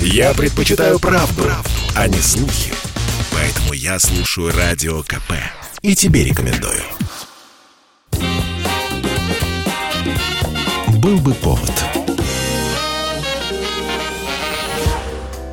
Я предпочитаю правду, правду, а не слухи. Поэтому я слушаю Радио КП. И тебе рекомендую. Был бы повод.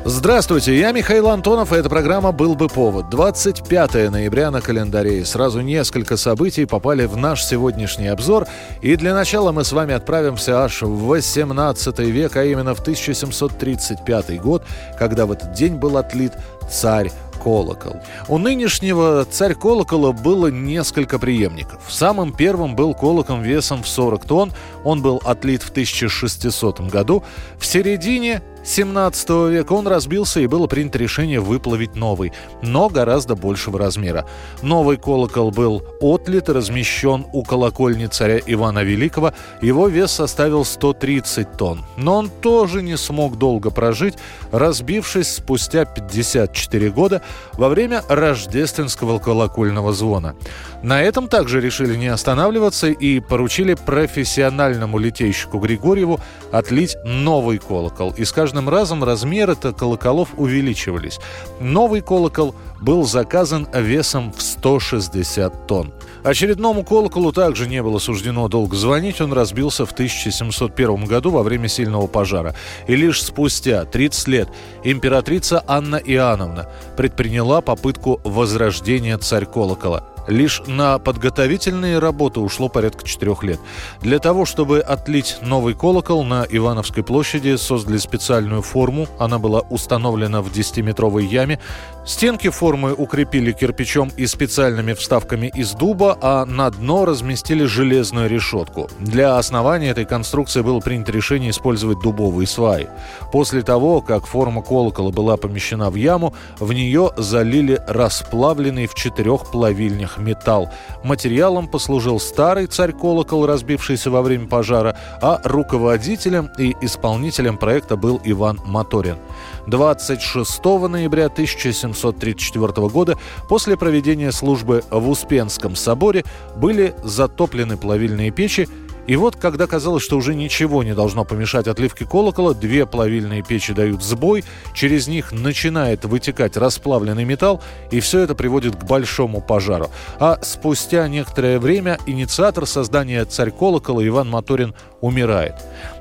Здравствуйте, я Михаил Антонов, и эта программа «Был бы повод». 25 ноября на календаре. И сразу несколько событий попали в наш сегодняшний обзор. И для начала мы с вами отправимся аж в 18 век, а именно в 1735 год, когда в этот день был отлит царь колокол. У нынешнего царь колокола было несколько преемников. Самым первым был колокол весом в 40 тонн. Он был отлит в 1600 году. В середине 17 века он разбился и было принято решение выплавить новый, но гораздо большего размера. Новый колокол был отлит и размещен у колокольни царя Ивана Великого. Его вес составил 130 тонн. Но он тоже не смог долго прожить, разбившись спустя 54 года во время рождественского колокольного звона. На этом также решили не останавливаться и поручили профессиональному литейщику Григорьеву отлить новый колокол. И с каждым разом размеры-то колоколов увеличивались. Новый колокол был заказан весом в 160 тонн. Очередному колоколу также не было суждено долго звонить, он разбился в 1701 году во время сильного пожара. И лишь спустя 30 лет императрица Анна Иоанновна предприняла попытку возрождения царь колокола – Лишь на подготовительные работы ушло порядка четырех лет. Для того, чтобы отлить новый колокол, на Ивановской площади создали специальную форму. Она была установлена в 10-метровой яме. Стенки формы укрепили кирпичом и специальными вставками из дуба, а на дно разместили железную решетку. Для основания этой конструкции было принято решение использовать дубовые сваи. После того, как форма колокола была помещена в яму, в нее залили расплавленный в четырех плавильнях металл. Материалом послужил старый царь-колокол, разбившийся во время пожара, а руководителем и исполнителем проекта был Иван Моторин. 26 ноября 1734 года после проведения службы в Успенском соборе были затоплены плавильные печи и вот, когда казалось, что уже ничего не должно помешать отливке колокола, две плавильные печи дают сбой, через них начинает вытекать расплавленный металл, и все это приводит к большому пожару. А спустя некоторое время инициатор создания царь колокола Иван Моторин умирает.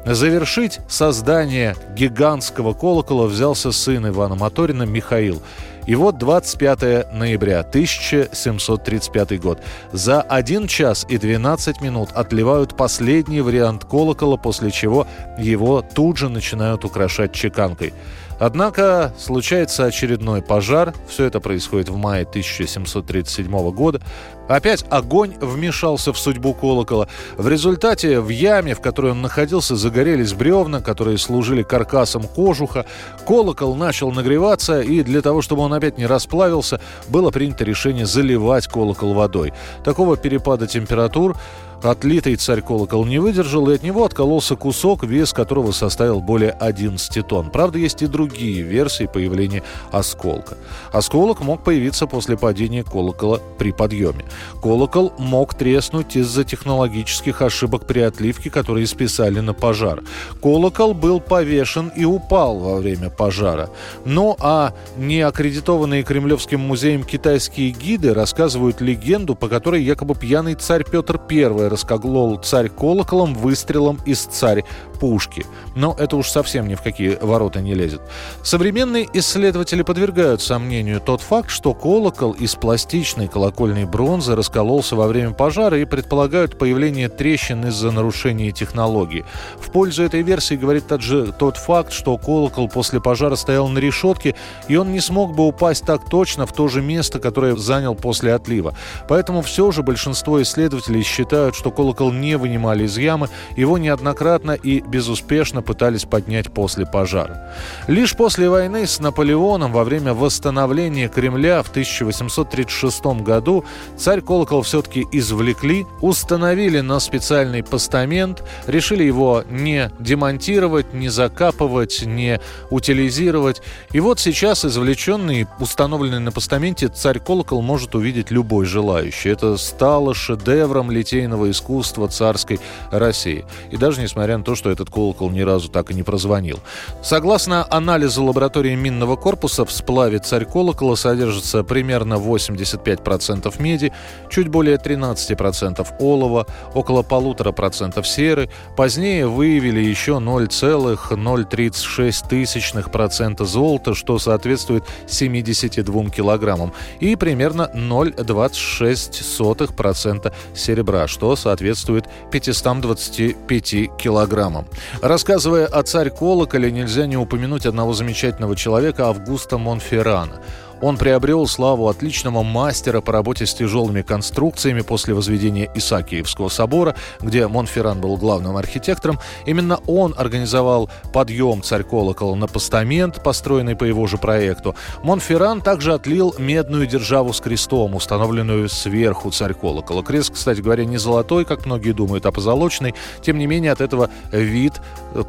Завершить создание гигантского колокола взялся сын Ивана Моторина Михаил. И вот 25 ноября 1735 год. За 1 час и 12 минут отливают последний вариант колокола, после чего его тут же начинают украшать чеканкой. Однако случается очередной пожар. Все это происходит в мае 1737 года. Опять огонь вмешался в судьбу колокола. В результате в яме, в которой он находился, загорелись бревна, которые служили каркасом кожуха. Колокол начал нагреваться, и для того, чтобы он опять не расплавился, было принято решение заливать колокол водой. Такого перепада температур Отлитый царь-колокол не выдержал, и от него откололся кусок, вес которого составил более 11 тонн. Правда, есть и другие версии появления осколка. Осколок мог появиться после падения колокола при подъеме. Колокол мог треснуть из-за технологических ошибок при отливке, которые списали на пожар. Колокол был повешен и упал во время пожара. Ну а неаккредитованные Кремлевским музеем китайские гиды рассказывают легенду, по которой якобы пьяный царь Петр I расколол царь колоколом выстрелом из царь пушки. Но это уж совсем ни в какие ворота не лезет. Современные исследователи подвергают сомнению тот факт, что колокол из пластичной колокольной бронзы раскололся во время пожара и предполагают появление трещин из-за нарушения технологии. В пользу этой версии говорит тот же тот факт, что колокол после пожара стоял на решетке, и он не смог бы упасть так точно в то же место, которое занял после отлива. Поэтому все же большинство исследователей считают, что колокол не вынимали из ямы, его неоднократно и безуспешно пытались поднять после пожара. Лишь после войны с Наполеоном во время восстановления Кремля в 1836 году царь колокол все-таки извлекли, установили на специальный постамент, решили его не демонтировать, не закапывать, не утилизировать. И вот сейчас извлеченный, установленный на постаменте царь колокол может увидеть любой желающий. Это стало шедевром литейного искусства царской России. И даже несмотря на то, что этот колокол ни разу так и не прозвонил. Согласно анализу лаборатории минного корпуса, в сплаве царь колокола содержится примерно 85% меди, чуть более 13% олова, около полутора процентов серы. Позднее выявили еще 0,036% золота, что соответствует 72 килограммам, и примерно 0,26% серебра, что соответствует 525 килограммам. Рассказывая о царь колоколе, нельзя не упомянуть одного замечательного человека Августа Монферрана – он приобрел славу отличного мастера по работе с тяжелыми конструкциями после возведения Исаакиевского собора, где Монферран был главным архитектором. Именно он организовал подъем царь-колокола на постамент, построенный по его же проекту. Монферран также отлил медную державу с крестом, установленную сверху царь-колокола. Крест, кстати говоря, не золотой, как многие думают, а позолоченный. Тем не менее, от этого вид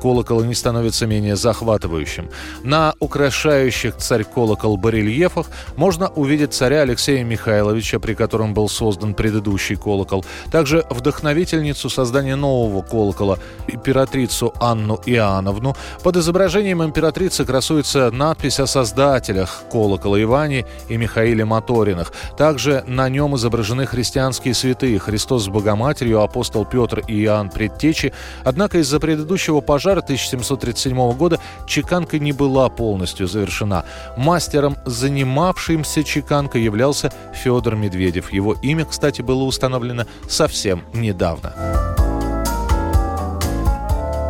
колокола не становится менее захватывающим. На украшающих царь-колокол барельефах колоколах можно увидеть царя Алексея Михайловича, при котором был создан предыдущий колокол. Также вдохновительницу создания нового колокола, императрицу Анну Иоанновну. Под изображением императрицы красуется надпись о создателях колокола Иване и Михаиле Моторинах. Также на нем изображены христианские святые Христос с Богоматерью, апостол Петр и Иоанн Предтечи. Однако из-за предыдущего пожара 1737 года чеканка не была полностью завершена. Мастером занимался занимавшимся чеканкой являлся Федор Медведев. Его имя, кстати, было установлено совсем недавно.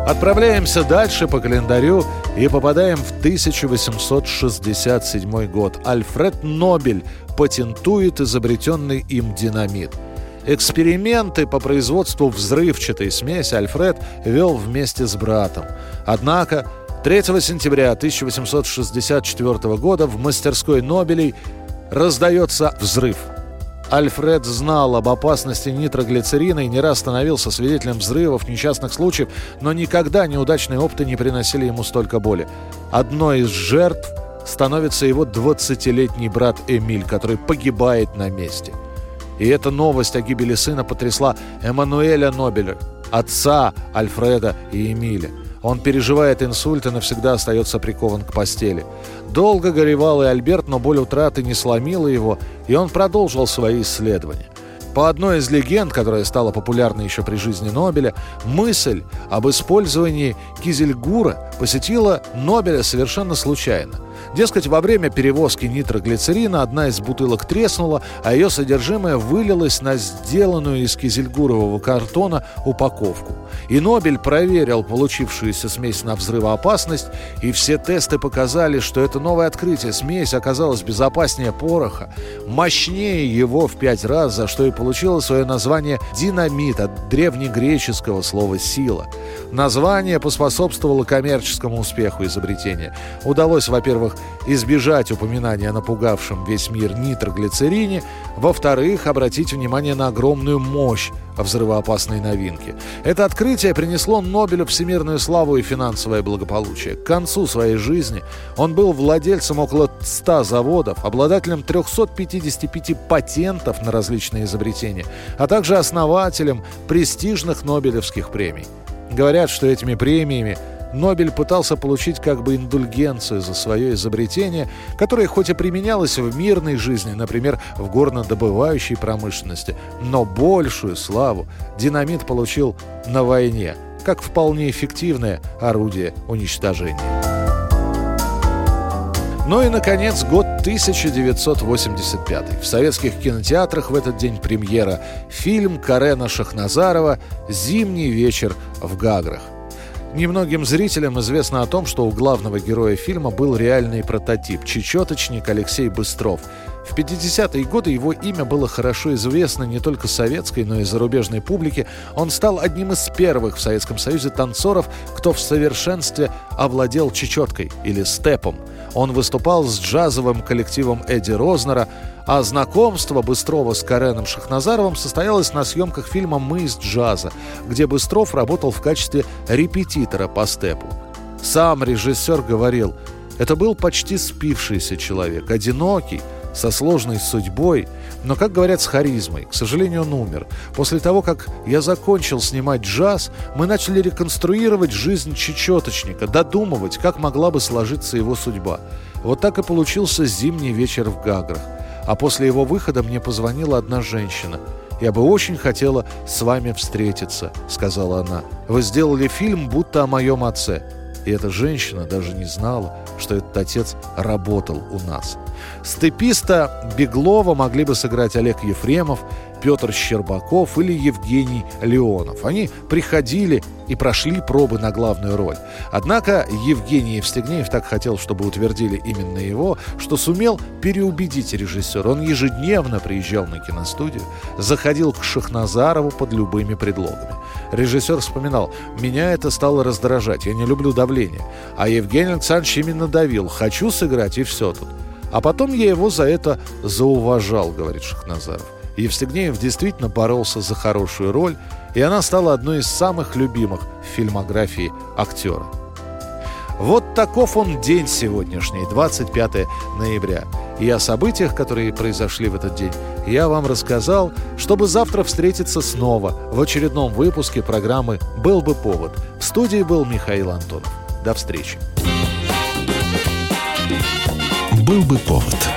Отправляемся дальше по календарю и попадаем в 1867 год. Альфред Нобель патентует изобретенный им динамит. Эксперименты по производству взрывчатой смеси Альфред вел вместе с братом. Однако 3 сентября 1864 года в мастерской Нобелей раздается взрыв. Альфред знал об опасности нитроглицерина и не раз становился свидетелем взрывов, несчастных случаев, но никогда неудачные опыты не приносили ему столько боли. Одной из жертв становится его 20-летний брат Эмиль, который погибает на месте. И эта новость о гибели сына потрясла Эммануэля Нобеля, отца Альфреда и Эмиля. Он переживает инсульт и навсегда остается прикован к постели. Долго горевал и Альберт, но боль утраты не сломила его, и он продолжил свои исследования. По одной из легенд, которая стала популярной еще при жизни Нобеля, мысль об использовании кизельгура посетила Нобеля совершенно случайно. Дескать, во время перевозки нитроглицерина одна из бутылок треснула, а ее содержимое вылилось на сделанную из кизельгурового картона упаковку. И Нобель проверил получившуюся смесь на взрывоопасность, и все тесты показали, что это новое открытие. Смесь оказалась безопаснее пороха, мощнее его в пять раз, за что и получила свое название «динамит» от древнегреческого слова «сила». Название поспособствовало коммерческому успеху изобретения. Удалось, во-первых, избежать упоминания о напугавшем весь мир нитроглицерине, во-вторых, обратить внимание на огромную мощь взрывоопасной новинки. Это открытие принесло Нобелю всемирную славу и финансовое благополучие. К концу своей жизни он был владельцем около 100 заводов, обладателем 355 патентов на различные изобретения, а также основателем престижных Нобелевских премий. Говорят, что этими премиями Нобель пытался получить как бы индульгенцию за свое изобретение, которое хоть и применялось в мирной жизни, например, в горнодобывающей промышленности, но большую славу динамит получил на войне, как вполне эффективное орудие уничтожения. Ну и, наконец, год 1985. В советских кинотеатрах в этот день премьера фильм Карена Шахназарова «Зимний вечер в Гаграх». Немногим зрителям известно о том, что у главного героя фильма был реальный прототип – чечеточник Алексей Быстров. В 50-е годы его имя было хорошо известно не только советской, но и зарубежной публике. Он стал одним из первых в Советском Союзе танцоров, кто в совершенстве овладел чечеткой или степом. Он выступал с джазовым коллективом Эдди Рознера, а знакомство Быстрова с Кареном Шахназаровым состоялось на съемках фильма «Мы из джаза», где Быстров работал в качестве репетитора по степу. Сам режиссер говорил, это был почти спившийся человек, одинокий, со сложной судьбой, но, как говорят, с харизмой. К сожалению, он умер. После того, как я закончил снимать джаз, мы начали реконструировать жизнь чечеточника, додумывать, как могла бы сложиться его судьба. Вот так и получился зимний вечер в Гаграх. А после его выхода мне позвонила одна женщина. «Я бы очень хотела с вами встретиться», — сказала она. «Вы сделали фильм, будто о моем отце». И эта женщина даже не знала, что этот отец работал у нас. Степиста Беглова могли бы сыграть Олег Ефремов, Петр Щербаков или Евгений Леонов. Они приходили и прошли пробы на главную роль. Однако Евгений Евстигнеев так хотел, чтобы утвердили именно его, что сумел переубедить режиссера. Он ежедневно приезжал на киностудию, заходил к Шахназарову под любыми предлогами. Режиссер вспоминал, «Меня это стало раздражать, я не люблю давление». А Евгений Александрович именно давил, «Хочу сыграть, и все тут». А потом я его за это зауважал, говорит Шахназаров. Евстигнеев действительно боролся за хорошую роль, и она стала одной из самых любимых в фильмографии актера. Вот таков он день сегодняшний, 25 ноября. И о событиях, которые произошли в этот день, я вам рассказал, чтобы завтра встретиться снова в очередном выпуске программы «Был бы повод». В студии был Михаил Антонов. До встречи. «Был бы повод»